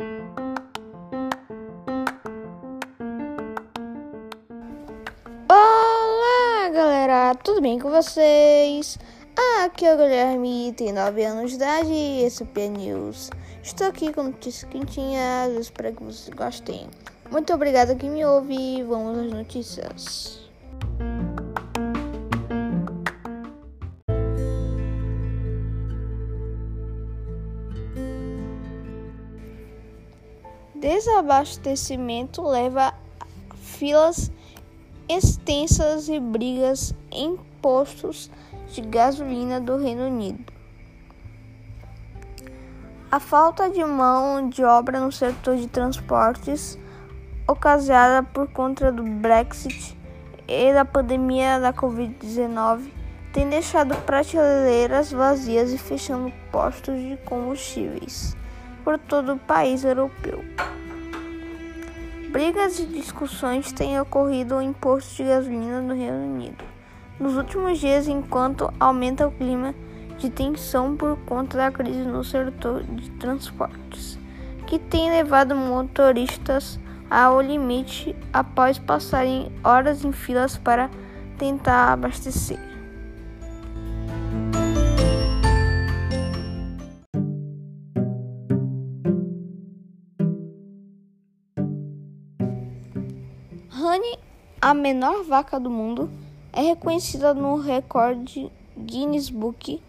Olá, galera, tudo bem com vocês? Aqui é o Guilherme, tenho 9 anos de idade e esse é o News. Estou aqui com notícias quentinhas, espero que vocês gostem. Muito obrigado que me ouve, vamos às notícias. Desabastecimento leva a filas extensas e brigas em postos de gasolina do Reino Unido. A falta de mão de obra no setor de transportes, ocasionada por conta do Brexit e da pandemia da Covid-19, tem deixado prateleiras vazias e fechando postos de combustíveis por todo o país europeu. Brigas e discussões têm ocorrido em postos de gasolina no Reino Unido nos últimos dias, enquanto aumenta o clima de tensão por conta da crise no setor de transportes, que tem levado motoristas ao limite após passarem horas em filas para tentar abastecer. Honey, a menor vaca do mundo, é reconhecida no recorde Guinness Book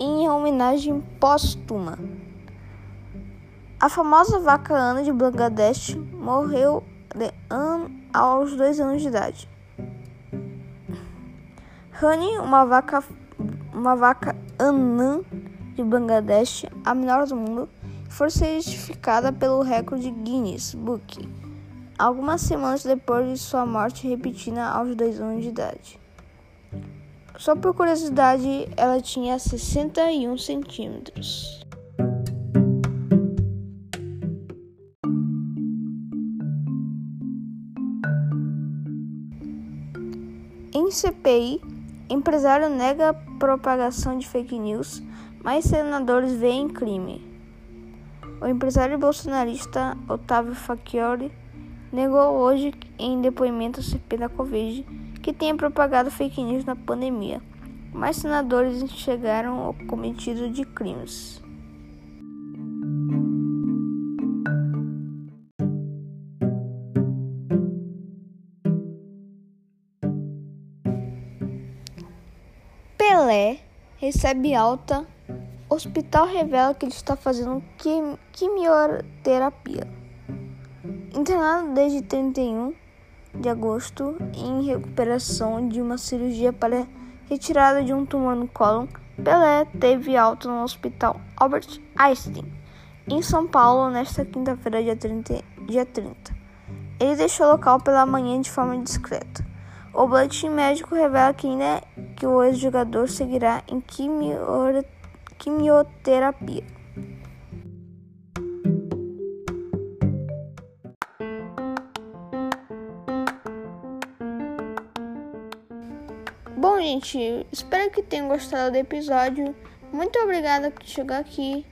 em homenagem póstuma. A famosa vaca Ana de Bangladesh morreu aos dois anos de idade. Honey, uma vaca, uma vaca anã de Bangladesh, a menor do mundo, foi certificada pelo recorde Guinness Book algumas semanas depois de sua morte repentina aos dois anos de idade. Só por curiosidade, ela tinha 61 centímetros. Em CPI, empresário nega propagação de fake news, mas senadores veem crime. O empresário bolsonarista Otávio Facchioli negou hoje em depoimento ao CP da Covid que tenha propagado fake news na pandemia, mas senadores enxergaram o cometido de crimes. Pelé recebe alta. Hospital revela que ele está fazendo quimioterapia. Internado desde 31 de agosto em recuperação de uma cirurgia para retirada de um tumor no cólon, Pelé teve alta no Hospital Albert Einstein, em São Paulo, nesta quinta-feira, dia 30, dia 30. Ele deixou o local pela manhã de forma discreta. O boletim médico revela que ainda que o ex-jogador seguirá em quimioterapia. Bom, gente, espero que tenham gostado do episódio. Muito obrigada por chegar aqui.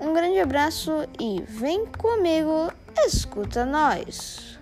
Um grande abraço e vem comigo, escuta nós.